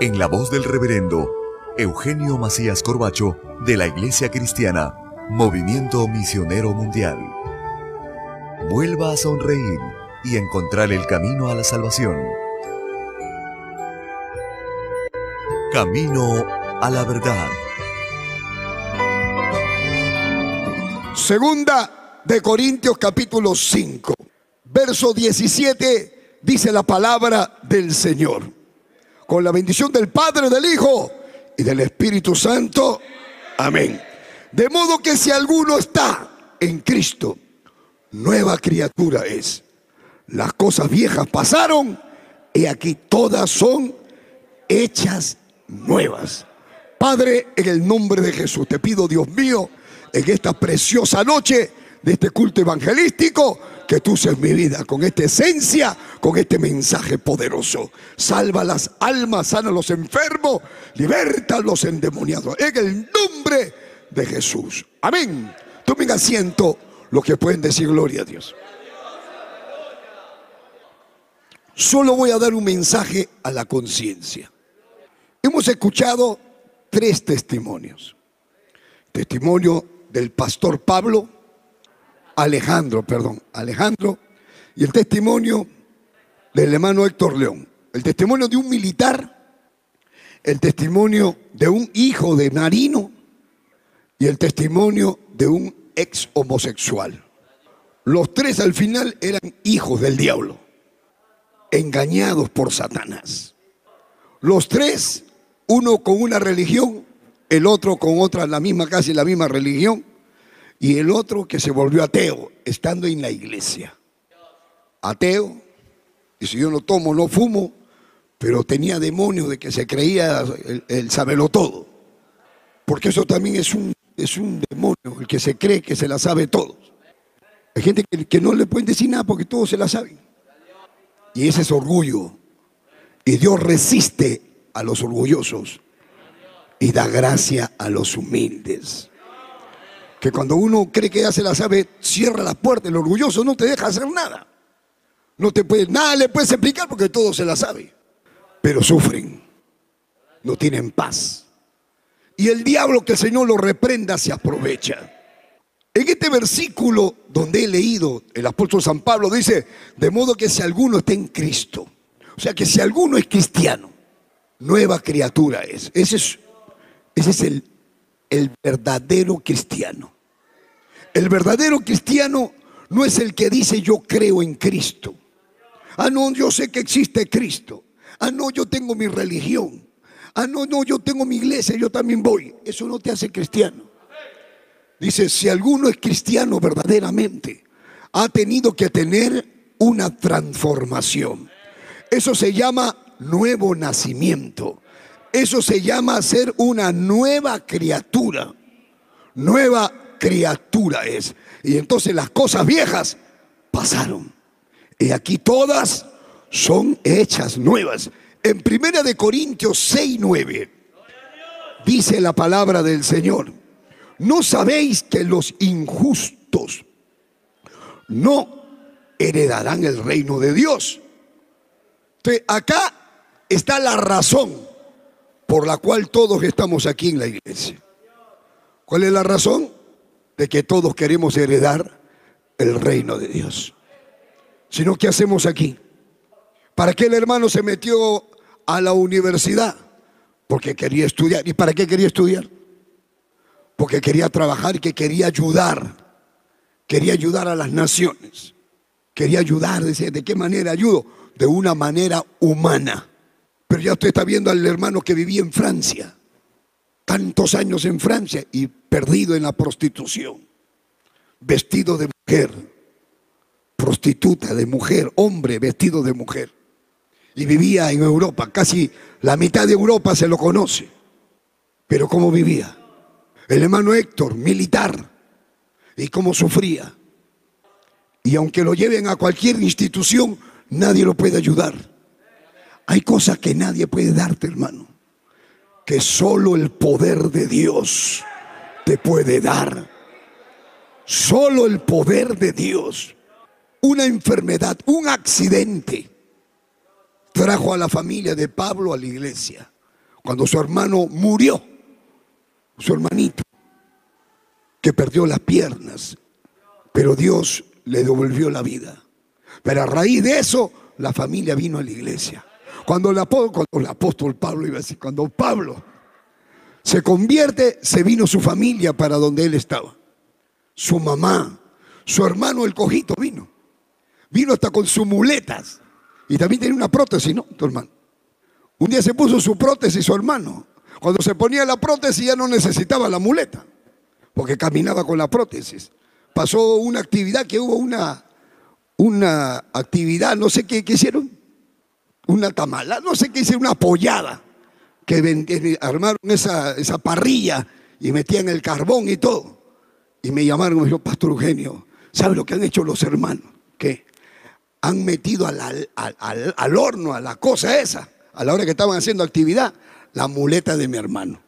en la voz del reverendo Eugenio Macías Corbacho de la Iglesia Cristiana, Movimiento Misionero Mundial. Vuelva a sonreír y encontrar el camino a la salvación. Camino a la verdad. Segunda de Corintios capítulo 5, verso 17 dice la palabra del Señor. Con la bendición del Padre, del Hijo y del Espíritu Santo. Amén. De modo que si alguno está en Cristo, nueva criatura es. Las cosas viejas pasaron y aquí todas son hechas nuevas. Padre, en el nombre de Jesús, te pido, Dios mío, en esta preciosa noche de este culto evangelístico, que tú seas mi vida con esta esencia, con este mensaje poderoso. Salva las almas, sana a los enfermos, liberta a los endemoniados. En el nombre de Jesús. Amén. Tomen asiento los que pueden decir gloria a Dios. Solo voy a dar un mensaje a la conciencia. Hemos escuchado tres testimonios. Testimonio del pastor Pablo, Alejandro, perdón, Alejandro, y el testimonio del hermano Héctor León. El testimonio de un militar, el testimonio de un hijo de marino y el testimonio de un ex homosexual. Los tres al final eran hijos del diablo, engañados por Satanás. Los tres, uno con una religión, el otro con otra, la misma, casi la misma religión, y el otro que se volvió ateo, estando en la iglesia. Ateo, y si yo no tomo, no fumo, pero tenía demonios de que se creía el, sabelo todo. Porque eso también es un, es un demonio, el que se cree que se la sabe todo. Hay gente que, que no le pueden decir nada porque todos se la saben. Y ese es orgullo. Y Dios resiste a los orgullosos y da gracia a los humildes. Que cuando uno cree que ya se la sabe, cierra la puerta. El orgulloso no te deja hacer nada. No te puede, nada le puedes explicar porque todo se la sabe. Pero sufren. No tienen paz. Y el diablo que el Señor lo reprenda se aprovecha. En este versículo donde he leído, el apóstol San Pablo dice, de modo que si alguno está en Cristo, o sea que si alguno es cristiano, nueva criatura es. Ese es, ese es el, el verdadero cristiano. El verdadero cristiano no es el que dice yo creo en Cristo. Ah, no, yo sé que existe Cristo. Ah, no, yo tengo mi religión. Ah, no, no, yo tengo mi iglesia, yo también voy. Eso no te hace cristiano. Dice, si alguno es cristiano verdaderamente, ha tenido que tener una transformación. Eso se llama nuevo nacimiento. Eso se llama ser una nueva criatura. Nueva criatura es. Y entonces las cosas viejas pasaron. Y aquí todas son hechas nuevas. En Primera de Corintios 6, 9 dice la palabra del Señor. ¿No sabéis que los injustos no heredarán el reino de Dios? Entonces, acá está la razón por la cual todos estamos aquí en la iglesia. ¿Cuál es la razón? De que todos queremos heredar el reino de Dios. Sino, ¿qué hacemos aquí? ¿Para qué el hermano se metió a la universidad? Porque quería estudiar. ¿Y para qué quería estudiar? Porque quería trabajar y que quería ayudar. Quería ayudar a las naciones. Quería ayudar. Decía, ¿de qué manera ayudo? De una manera humana. Pero ya usted está viendo al hermano que vivía en Francia. Tantos años en Francia y perdido en la prostitución. Vestido de mujer. Prostituta de mujer. Hombre vestido de mujer. y vivía en Europa. Casi la mitad de Europa se lo conoce. Pero ¿cómo vivía? El hermano Héctor, militar, y cómo sufría. Y aunque lo lleven a cualquier institución, nadie lo puede ayudar. Hay cosas que nadie puede darte, hermano, que solo el poder de Dios te puede dar. Solo el poder de Dios. Una enfermedad, un accidente trajo a la familia de Pablo a la iglesia. Cuando su hermano murió, su hermanito, que perdió las piernas, pero Dios le devolvió la vida. Pero a raíz de eso, la familia vino a la iglesia. Cuando el, apóstol, Pablo iba a cuando Pablo se convierte, se vino su familia para donde él estaba. Su mamá, su hermano el cojito vino. Vino hasta con sus muletas. Y también tenía una prótesis, ¿no? Tu hermano. Un día se puso su prótesis su hermano. Cuando se ponía la prótesis ya no necesitaba la muleta, porque caminaba con la prótesis. Pasó una actividad que hubo una, una actividad, no sé qué, hicieron, una tamala, no sé qué hicieron, una apoyada, que armaron esa, esa parrilla y metían el carbón y todo. Y me llamaron me dijo, Pastor Eugenio, ¿sabe lo que han hecho los hermanos? ¿Qué? Han metido al, horno, a la cosa esa, a la hora que estaban haciendo actividad, la muleta de mi hermano.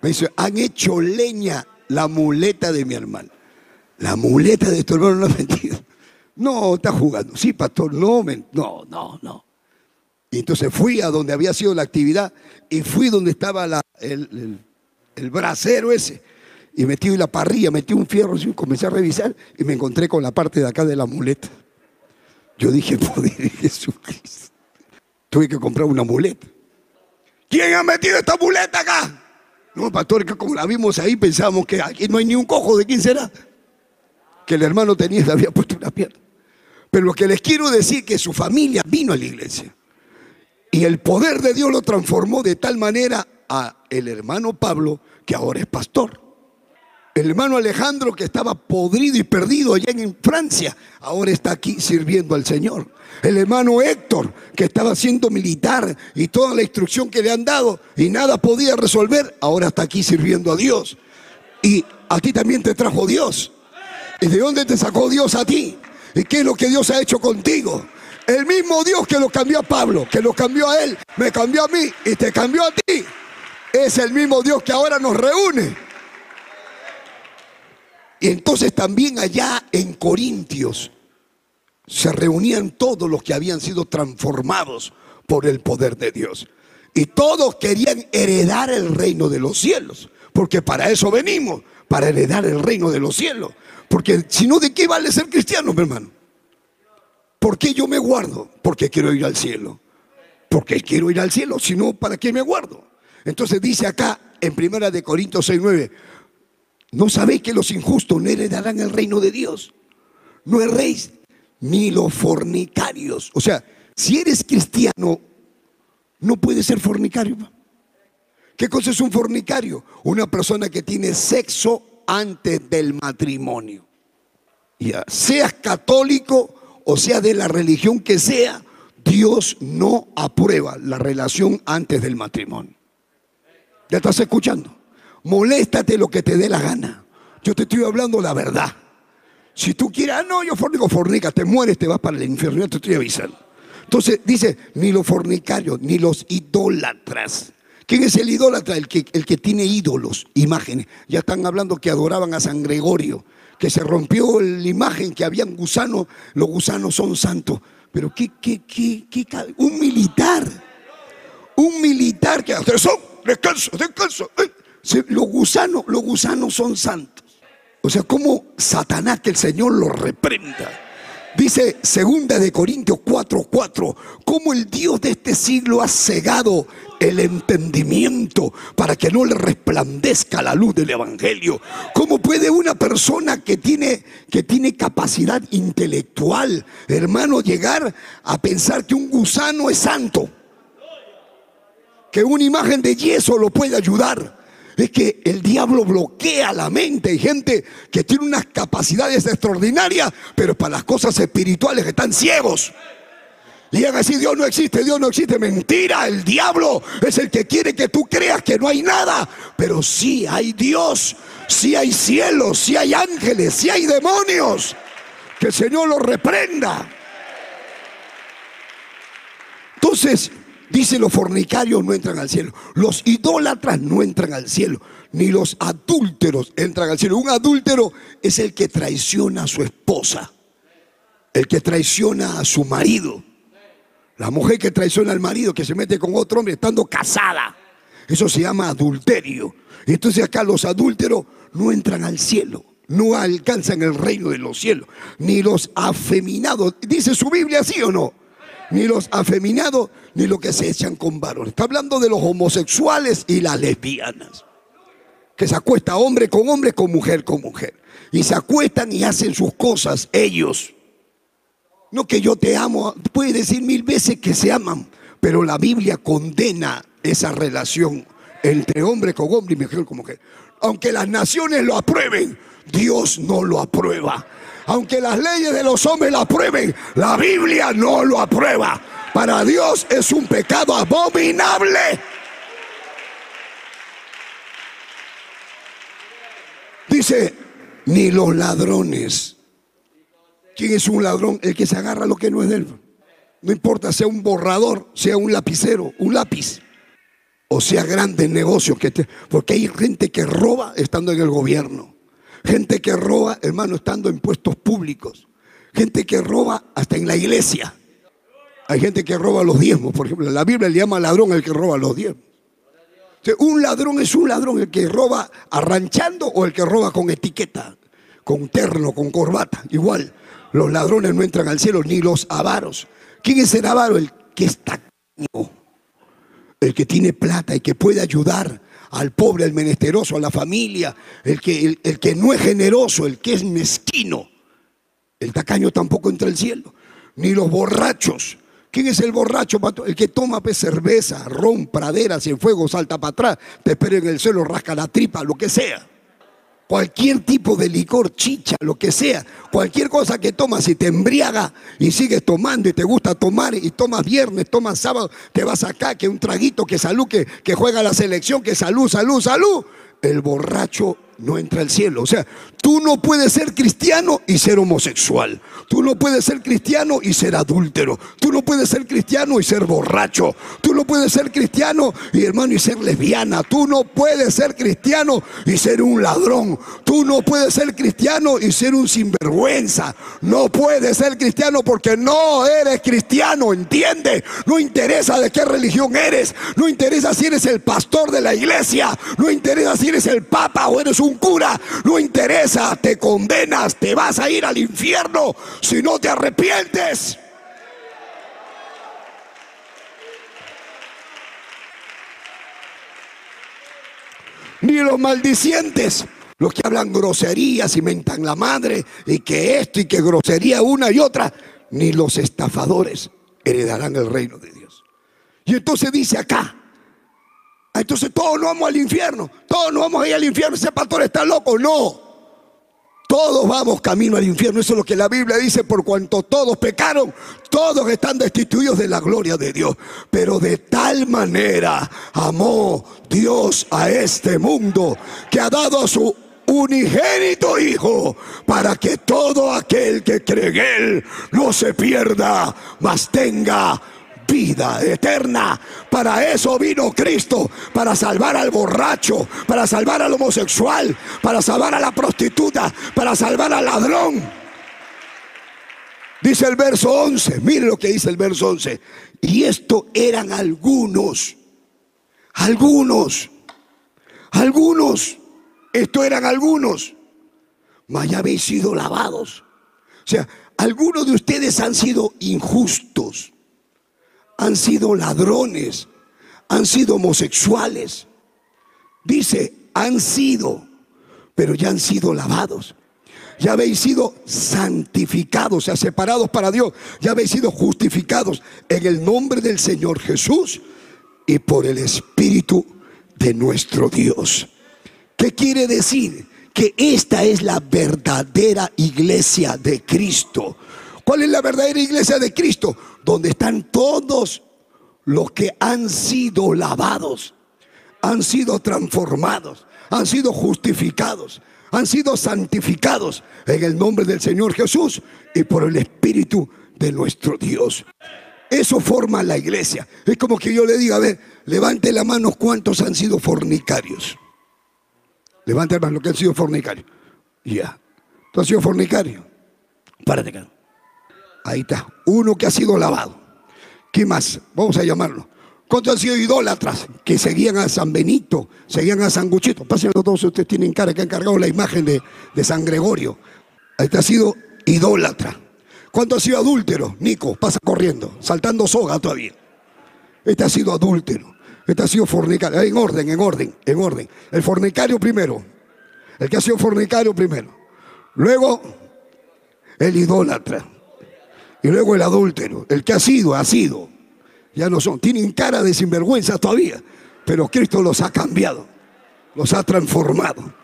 Me dice, han hecho leña la muleta de mi hermano. La muleta de tu hermano no ha metido. No, está jugando. Sí, pastor, no, no, no, no. Y entonces fui a donde había sido la actividad y fui donde estaba el, el, brasero ese. Y metí la parrilla, metí un fierro y comencé a revisar y me encontré con la parte de acá de la muleta. Yo dije, poder de Jesucristo. Tuve que comprar una muleta. ¿Quién ha metido esta muleta acá? No, pastor, que como la vimos ahí pensamos que aquí no hay ni un cojo de quién será. Que el hermano tenía le había puesto una pierna. Pero lo que les quiero decir es que su familia vino a la iglesia. Y el poder de Dios lo transformó de tal manera a el hermano Pablo que ahora es pastor. El hermano Alejandro que estaba podrido y perdido allá en Francia, ahora está aquí sirviendo al Señor. El hermano Héctor que estaba siendo militar y toda la instrucción que le han dado y nada podía resolver, ahora está aquí sirviendo a Dios. Y a ti también te trajo Dios. ¿Y de dónde te sacó Dios a ti? ¿Y qué es lo que Dios ha hecho contigo? El mismo Dios que lo cambió a Pablo, que lo cambió a él, me cambió a mí y te cambió a ti. Es el mismo Dios que ahora nos reúne. Y entonces también allá en Corintios se reunían todos los que habían sido transformados por el poder de Dios. Y todos querían heredar el reino de los cielos, porque para eso venimos, para heredar el reino de los cielos. Porque si no, ¿de qué vale ser cristiano, mi hermano? ¿Por qué yo me guardo? Porque quiero ir al cielo. Porque quiero ir al cielo, si no, ¿para qué me guardo? Entonces dice acá en Primera de Corintios 6:9, ¿no sabéis que los injustos no heredarán el reino de Dios? No erréis, ni los fornicarios. O sea, si eres cristiano, no puedes ser fornicario. ¿Qué cosa es un fornicario? Una persona que tiene sexo antes del matrimonio. Ya, seas católico o sea de la religión que sea, Dios no aprueba la relación antes del matrimonio. ¿Ya estás escuchando? Moléstate lo que te dé la gana. Yo te estoy hablando la verdad. Si tú quieres, ah, no, yo fornico, fornica, te mueres, te vas para el infierno, ya te estoy avisando. Entonces dice, ni los fornicarios, ni los idólatras. ¿Quién es el idólatra? El que, el que tiene ídolos, imágenes. Ya están hablando que adoraban a San Gregorio que se rompió la imagen que habían gusanos, los gusanos son santos. Pero ¿qué, qué, qué, qué un militar, un militar que eso, descanso, descanso. Los gusanos, los gusanos son santos. O sea, como Satanás que el Señor lo reprenda. Dice segunda de Corintios 4:4, 4, cómo el Dios de este siglo ha cegado el entendimiento para que no le resplandezca la luz del evangelio. ¿Cómo puede una persona que tiene que tiene capacidad intelectual, hermano, llegar a pensar que un gusano es santo? Que una imagen de yeso lo puede ayudar es que el diablo bloquea la mente. Hay gente que tiene unas capacidades extraordinarias, pero para las cosas espirituales están ciegos. Y hagan así, Dios no existe, Dios no existe. Mentira, el diablo es el que quiere que tú creas que no hay nada. Pero sí hay Dios, sí hay cielos, sí hay ángeles, sí hay demonios. Que el Señor los reprenda. Entonces, dice los fornicarios no entran al cielo, los idólatras no entran al cielo, ni los adúlteros entran al cielo. Un adúltero es el que traiciona a su esposa, el que traiciona a su marido. La mujer que traiciona al marido, que se mete con otro hombre estando casada. Eso se llama adulterio. Entonces acá los adúlteros no entran al cielo, no alcanzan el reino de los cielos, ni los afeminados. ¿Dice su Biblia sí o no? Ni los afeminados, ni los que se echan con varones. Está hablando de los homosexuales y las lesbianas. Que se acuesta hombre con hombre, con mujer con mujer. Y se acuestan y hacen sus cosas ellos. No que yo te amo, puede decir mil veces que se aman, pero la Biblia condena esa relación entre hombre con hombre y mujer con mujer. Aunque las naciones lo aprueben, Dios no lo aprueba. Aunque las leyes de los hombres lo aprueben, la Biblia no lo aprueba. Para Dios es un pecado abominable. Dice, ni los ladrones ¿Quién es un ladrón? El que se agarra lo que no es de él. No importa sea un borrador, sea un lapicero, un lápiz, o sea grande negocio, que porque hay gente que roba estando en el gobierno, gente que roba, hermano, estando en puestos públicos, gente que roba hasta en la iglesia. Hay gente que roba los diezmos, por ejemplo. La Biblia le llama ladrón al que roba los diezmos. un ladrón es un ladrón, el que roba arranchando o el que roba con etiqueta, con terno, con corbata, igual. Los ladrones no entran al cielo, ni los avaros. ¿Quién es el avaro? El que está el que tiene plata y que puede ayudar al pobre, al menesteroso, a la familia, el que, el, que no es generoso, el que es mezquino. El tacaño tampoco entra al cielo, ni los borrachos. ¿Quién es el borracho? El que toma pues, cerveza, ron, pradera, fuego, salta para atrás, te espera en el suelo, rasca la tripa, lo que sea cualquier tipo de licor, chicha, lo que sea, cualquier cosa que tomas y te embriaga y sigues tomando y te gusta tomar y tomas viernes, tomas sábado, te vas acá, que un traguito, que salud, que, que juega la selección, que salud, salud, salud. El borracho no entra al cielo. O sea, tú no puedes ser cristiano y ser homosexual. Tú no puedes ser cristiano y ser adúltero. Tú no puedes ser cristiano y ser borracho. Tú no puedes ser cristiano y hermano y ser lesbiana. Tú no puedes ser cristiano y ser un ladrón. Tú no puedes ser cristiano y ser un sinvergüenza. No puedes ser cristiano porque no eres cristiano, ¿entiende? No interesa de qué religión eres. No interesa si eres el pastor de la iglesia. No interesa si eres el papa o eres un cura. No interesa, te condenas, te vas a ir al infierno si no te arrepientes. Ni los maldicientes, los que hablan groserías y mentan la madre, y que esto y que grosería una y otra, ni los estafadores heredarán el reino de Dios. Y entonces dice acá, entonces todos no vamos al infierno, todos no vamos a ir al infierno, ese pastor está loco, no. Todos vamos camino al infierno. Eso es lo que la Biblia dice. Por cuanto todos pecaron, todos están destituidos de la gloria de Dios. Pero de tal manera amó Dios a este mundo que ha dado a su unigénito Hijo para que todo aquel que cree en Él no se pierda, mas tenga vida eterna. Para eso vino Cristo, para salvar al borracho, para salvar al homosexual, para salvar a la prostituta, para salvar al ladrón. Dice el verso 11, mire lo que dice el verso 11. Y esto eran algunos, algunos, algunos, esto eran algunos, mas ya habéis sido lavados. O sea, algunos de ustedes han sido injustos han sido ladrones, han sido homosexuales. Dice, han sido, pero ya han sido lavados. Ya habéis sido santificados, o sea, separados para Dios. Ya habéis sido justificados en el nombre del Señor Jesús y por el Espíritu de nuestro Dios. ¿Qué quiere decir? Que esta es la verdadera iglesia de Cristo ¿Cuál es la verdadera iglesia de Cristo? Donde están todos los que han sido lavados, han sido transformados, han sido justificados, han sido santificados en el nombre del Señor Jesús y por el Espíritu de nuestro Dios. Eso forma la iglesia. Es como que yo le diga, a ver, levante la mano cuántos han sido fornicarios. Levante la mano que han sido fornicarios. Ya. ¿Tú has sido fornicario? Párate acá. Ahí está. Uno que ha sido lavado. ¿Qué más? Vamos a llamarlo. ¿Cuántos han sido idólatras? Que seguían a San Benito, seguían a San Guchito. Pásenlo todos, ustedes tienen cara que han cargado la imagen de, de San Gregorio. Este ha sido idólatra. ¿Cuánto ha sido adúltero? Nico, pasa corriendo, saltando soga todavía. Este ha sido adúltero. Este ha sido fornicario. En orden, en orden, en orden. El fornicario primero. El que ha sido fornicario primero. Luego, el idólatra. Y luego el adúltero. El que ha sido, ha sido. Ya no son. Tienen cara de sinvergüenza todavía. Pero Cristo los ha cambiado. Los ha transformado.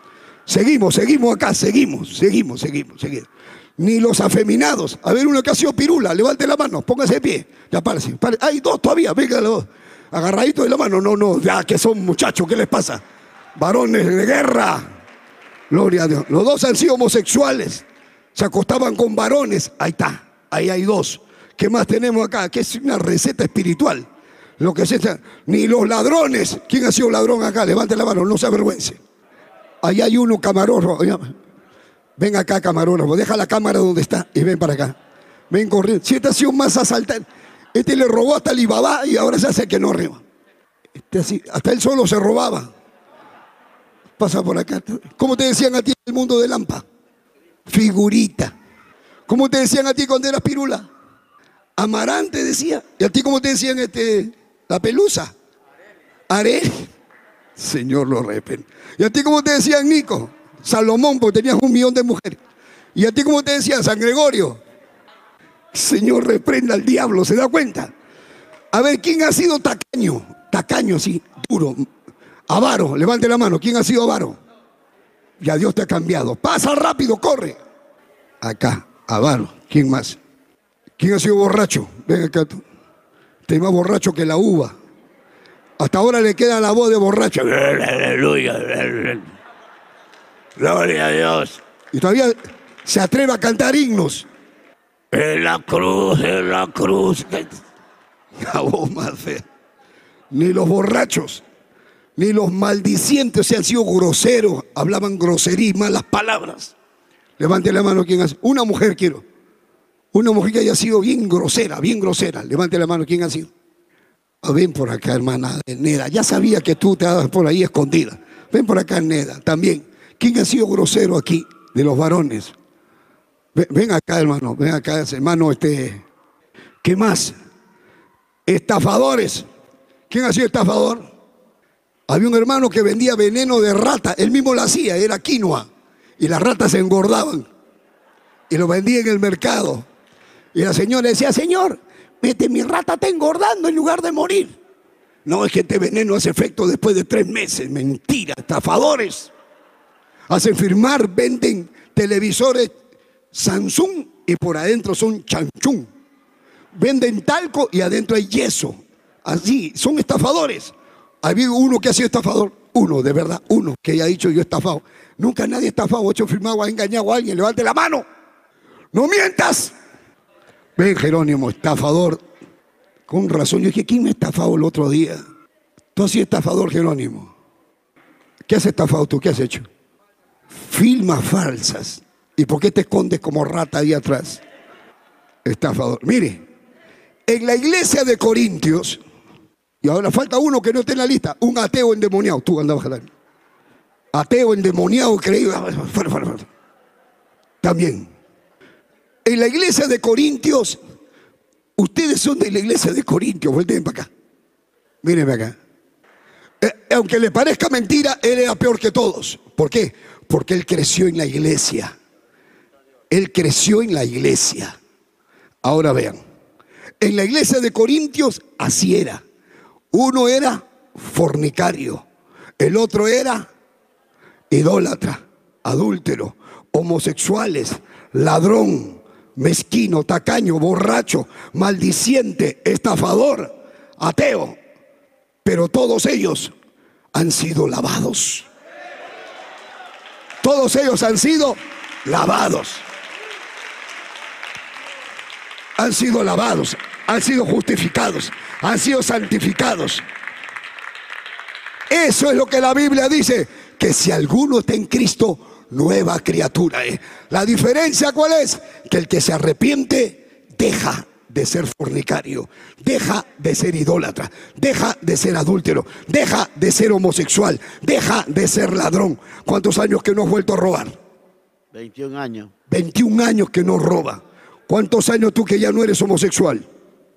Seguimos, seguimos acá, seguimos, seguimos, seguimos, seguimos. Ni los afeminados. A ver, uno que ha sido pirula, levante la mano, póngase de pie. Ya párese. Hay dos todavía, venga los dos. Agarraditos de la mano. No, no, ya que son muchachos, ¿qué les pasa? Varones de guerra. Gloria a Dios. Los dos han sido homosexuales. Se acostaban con varones. Ahí está. Ahí hay dos. ¿Qué más tenemos acá? Que es una receta espiritual. Lo que se ni los ladrones. ¿Quién ha sido ladrón acá? Levante la mano, no se avergüence. Ahí hay uno camarógrafo. Ven acá, camarógrafo. Deja la cámara donde está y ven para acá. Ven corriendo. Si este ha sido más asaltante. Este le robó hasta Alibaba y ahora se hace que no arriba. Este así, hasta él solo se robaba. Pasa por acá. ¿Cómo te decían a ti el mundo de Lampa? Figurita. ¿Cómo te decían a ti cuando eras pirula? Amarante decía. ¿Y a ti cómo te decían este, la pelusa? Are. Señor lo repen. ¿Y a ti cómo te decían Nico? Salomón, porque tenías un millón de mujeres. ¿Y a ti cómo te decían San Gregorio? Señor reprenda al diablo, ¿se da cuenta? A ver, ¿quién ha sido tacaño? Tacaño, sí, duro. Avaro, levante la mano. ¿Quién ha sido avaro? Ya Dios te ha cambiado. Pasa rápido, corre. Acá, avaro. ¿Quién más? ¿Quién ha sido borracho? Ven acá tú. Te más borracho que la uva. Hasta ahora le queda la voz de borracho. Aleluya. Gloria a Dios. Y todavía se atreve a cantar himnos. En la cruz, en la cruz. La voz más fea. Ni los borrachos, ni los maldicientes se han sido groseros, hablaban groserías, malas palabras. Levante la mano quien hace. Una mujer quiero. Una mujer que haya sido bien grosera, bien grosera. Levante la mano, ¿quién ha sido? Ah, ven por acá, hermana Neda. Ya sabía que tú te dabas por ahí escondida. Ven por acá, Neda, también. ¿Quién ha sido grosero aquí de los varones? Ven, acá, hermano. Ven acá, hermano. Este, ¿Qué más? Estafadores. ¿Quién ha sido estafador? Había un hermano que vendía veneno de rata. Él mismo lo hacía, era quinoa. Y las ratas se engordaban. Y lo vendía en el mercado. Y la señora decía, Señor, vete, mi rata está engordando en lugar de morir. No, es que este veneno hace efecto después de tres meses. Mentira, estafadores. Hacen firmar, venden televisores Samsung y por adentro son chanchún. Venden talco y adentro hay yeso. Así, son estafadores. Había uno que ha sido estafador, uno, de verdad, uno que haya dicho yo estafado. Nunca nadie estafado, hecho firmado, ha engañado a alguien. Levante la mano. No mientas. Ven, Jerónimo, estafador. Con razón, yo dije, ¿quién me estafado el otro día? Tú has estafador, Jerónimo. ¿Qué has estafado tú? ¿Qué has hecho? Filmas falsas. ¿Y por qué te escondes como rata ahí atrás? Estafador. Mire, en la iglesia de Corintios, y ahora falta uno que no esté en la lista, un ateo endemoniado. Tú andabas jalando. Ateo endemoniado, creído. También. En la iglesia de Corintios, ustedes son de la iglesia de Corintios, vuelven para acá. Mírenme acá. Eh, aunque le parezca mentira, él era peor que todos. ¿Por qué? Porque él creció en la iglesia. Él creció en la iglesia. Ahora vean, en la iglesia de Corintios así era. Uno era fornicario, el otro era idólatra, adúltero, homosexuales, ladrón, mezquino, tacaño, borracho, maldiciente, estafador, ateo. Pero todos ellos han sido lavados. Todos ellos han sido lavados. Han sido lavados, han sido justificados, han sido santificados. Eso es lo que la Biblia dice, que si alguno está en Cristo, nueva criatura es. La diferencia cuál es? Que el que se arrepiente deja de ser fornicario, deja de ser idólatra, deja de ser adúltero, deja de ser homosexual, deja de ser ladrón. ¿Cuántos años que no has vuelto a robar? 21 años. 21 años que no roba. ¿Cuántos años tú que ya no eres homosexual?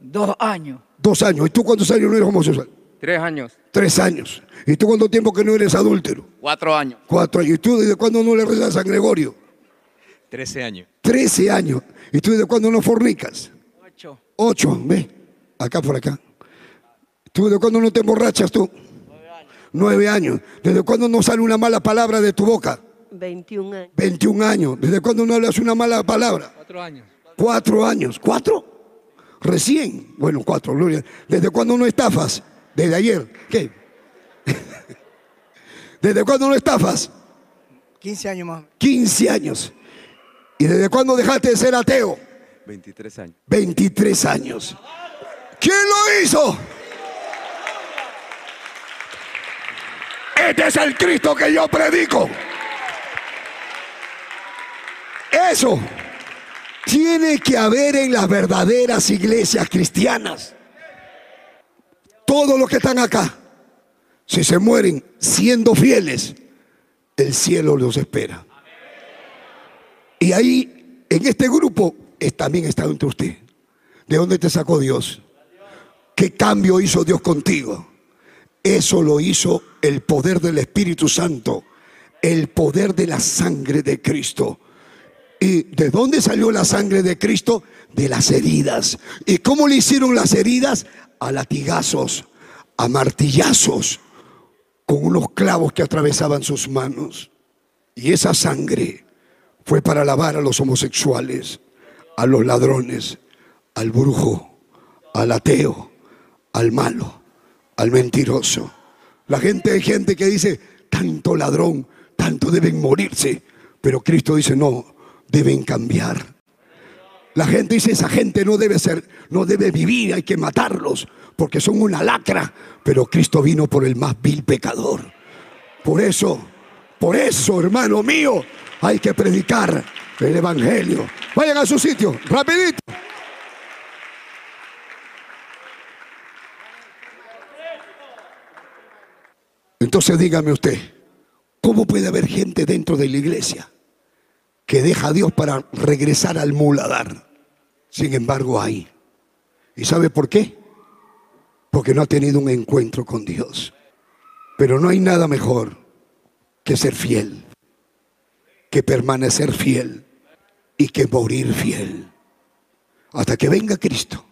Dos años. Dos años. ¿Y tú cuántos años no eres homosexual? Tres años. Tres años. ¿Y tú cuánto tiempo que no eres adúltero? Cuatro años. Cuatro años. ¿Y tú desde cuándo no le rezas a San Gregorio? Trece años. Trece años. ¿Y tú desde cuándo no fornicas? Ocho. Ocho. Ve. Acá por acá. ¿Tú desde cuándo no te emborrachas tú? Nueve años. ¿Desde cuándo no sale una mala palabra de tu boca? 21 años. 21 años. ¿Desde cuándo no hablas una mala palabra? Cuatro años. Cuatro años. ¿Cuatro? Recién. Bueno, cuatro, Gloria. ¿Desde cuándo no estafas? Desde ayer. ¿Qué? ¿Desde cuándo no estafas? 15 años más. 15 años. ¿Y desde cuándo dejaste de ser ateo? 23 años. 23 años. ¿Quién lo hizo? Este es el Cristo que yo predico. Eso tiene que haber en las verdaderas iglesias cristianas. Todos los que están acá, si se mueren siendo fieles, el cielo los espera. Y ahí, en este grupo, también está entre usted. ¿De dónde te sacó Dios? ¿Qué cambio hizo Dios contigo? Eso lo hizo el poder del Espíritu Santo, el poder de la sangre de Cristo. ¿Y de dónde salió la sangre de Cristo? De las heridas. ¿Y cómo le hicieron las heridas? A latigazos, a martillazos, con unos clavos que atravesaban sus manos. Y esa sangre fue para lavar a los homosexuales, a los ladrones, al brujo, al ateo, al malo, al mentiroso. La gente hay gente que dice, tanto ladrón, tanto deben morirse. Pero Cristo dice, no, deben cambiar. La gente dice, esa gente no debe ser, no debe vivir, hay que matarlos, porque son una lacra. Pero Cristo vino por el más vil pecador. Por eso, por eso, hermano mío, hay que predicar el Evangelio. Vayan a su sitio, rapidito. Entonces dígame usted, ¿cómo puede haber gente dentro de la iglesia que deja a Dios para regresar al muladar? Sin embargo, hay. ¿Y sabe por qué? Porque no ha tenido un encuentro con Dios. Pero no hay nada mejor que ser fiel, que permanecer fiel y que morir fiel. Hasta que venga Cristo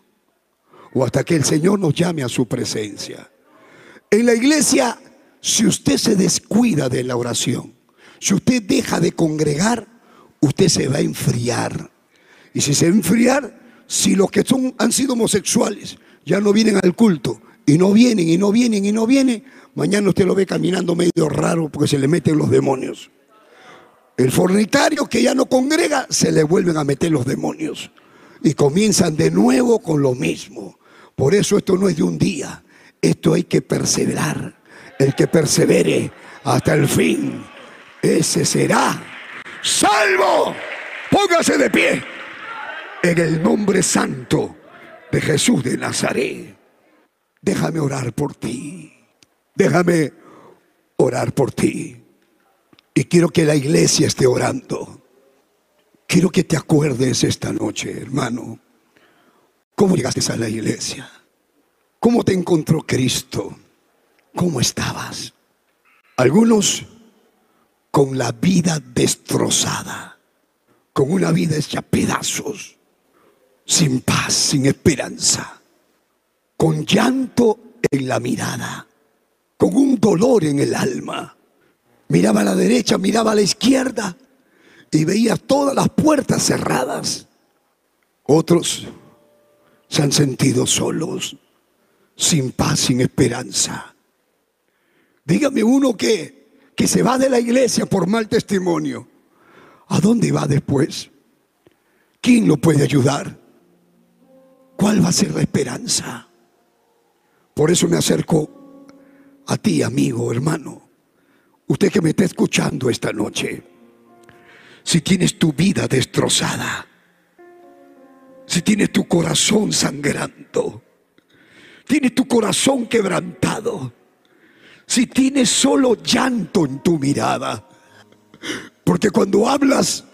o hasta que el Señor nos llame a su presencia. En la iglesia, si usted se descuida de la oración, si usted deja de congregar, usted se va a enfriar. Y si se va a enfriar, si los que son, han sido homosexuales ya no vienen al culto y no vienen y no vienen y no vienen, mañana usted lo ve caminando medio raro porque se le meten los demonios. El fornicario que ya no congrega, se le vuelven a meter los demonios. Y comienzan de nuevo con lo mismo. Por eso esto no es de un día. Esto hay que perseverar. El que persevere hasta el fin, ese será salvo. Póngase de pie en el nombre santo de Jesús de Nazaret. Déjame orar por ti. Déjame orar por ti. Y quiero que la iglesia esté orando. Quiero que te acuerdes esta noche, hermano. ¿Cómo llegaste a la iglesia? ¿Cómo te encontró Cristo? ¿Cómo estabas? Algunos con la vida destrozada, con una vida hecha pedazos, sin paz, sin esperanza, con llanto en la mirada, con un dolor en el alma. Miraba a la derecha, miraba a la izquierda y veía todas las puertas cerradas. Otros se han sentido solos, sin paz, sin esperanza. Dígame uno que, que se va de la iglesia por mal testimonio. ¿A dónde va después? ¿Quién lo puede ayudar? ¿Cuál va a ser la esperanza? Por eso me acerco a ti, amigo, hermano. Usted que me está escuchando esta noche. Si tienes tu vida destrozada, si tienes tu corazón sangrando, tienes tu corazón quebrantado, si tienes solo llanto en tu mirada, porque cuando hablas,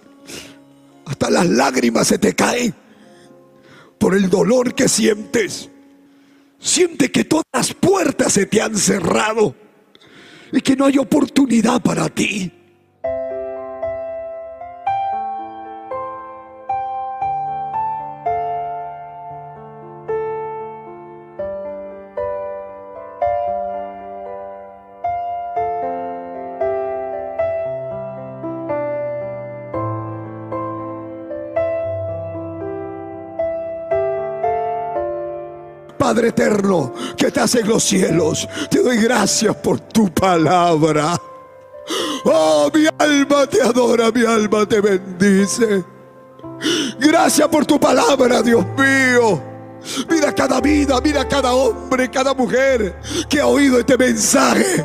hasta las lágrimas se te caen por el dolor que sientes. Siente que todas las puertas se te han cerrado y que no hay oportunidad para ti. Padre eterno que estás en los cielos, te doy gracias por tu palabra. Oh, mi alma te adora, mi alma te bendice. Gracias por tu palabra, Dios mío. Mira cada vida, mira cada hombre, cada mujer que ha oído este mensaje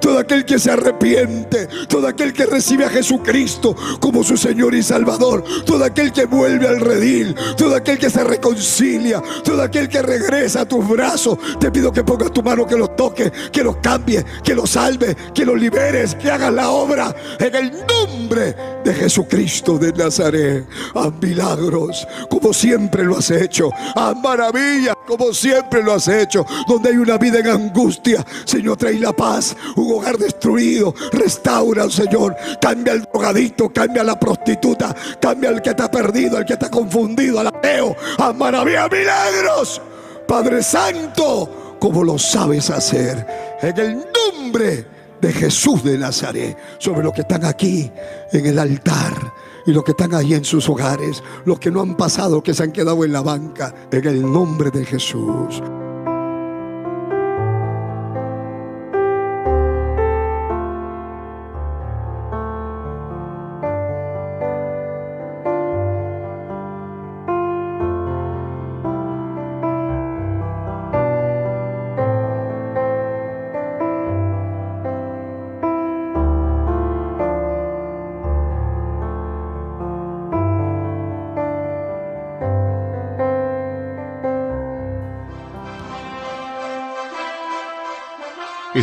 todo aquel que se arrepiente, todo aquel que recibe a Jesucristo como su Señor y Salvador, todo aquel que vuelve al redil, todo aquel que se reconcilia, todo aquel que regresa a tus brazos, te pido que pongas tu mano, que los toque, que los cambie, que los salve, que los liberes, que hagas la obra en el nombre de Jesucristo de Nazaret. A milagros, como siempre lo has hecho, a maravillas, como siempre lo has hecho, donde hay una vida en angustia, Señor, trae la paz un hogar destruido. Restaura, Señor. Cambia al drogadito, cambia a la prostituta, cambia al que está perdido, al que está confundido, al ateo. A maravilla, milagros. Padre Santo, como lo sabes hacer. En el nombre de Jesús de Nazaret. Sobre los que están aquí en el altar y los que están ahí en sus hogares, los que no han pasado, que se han quedado en la banca, en el nombre de Jesús.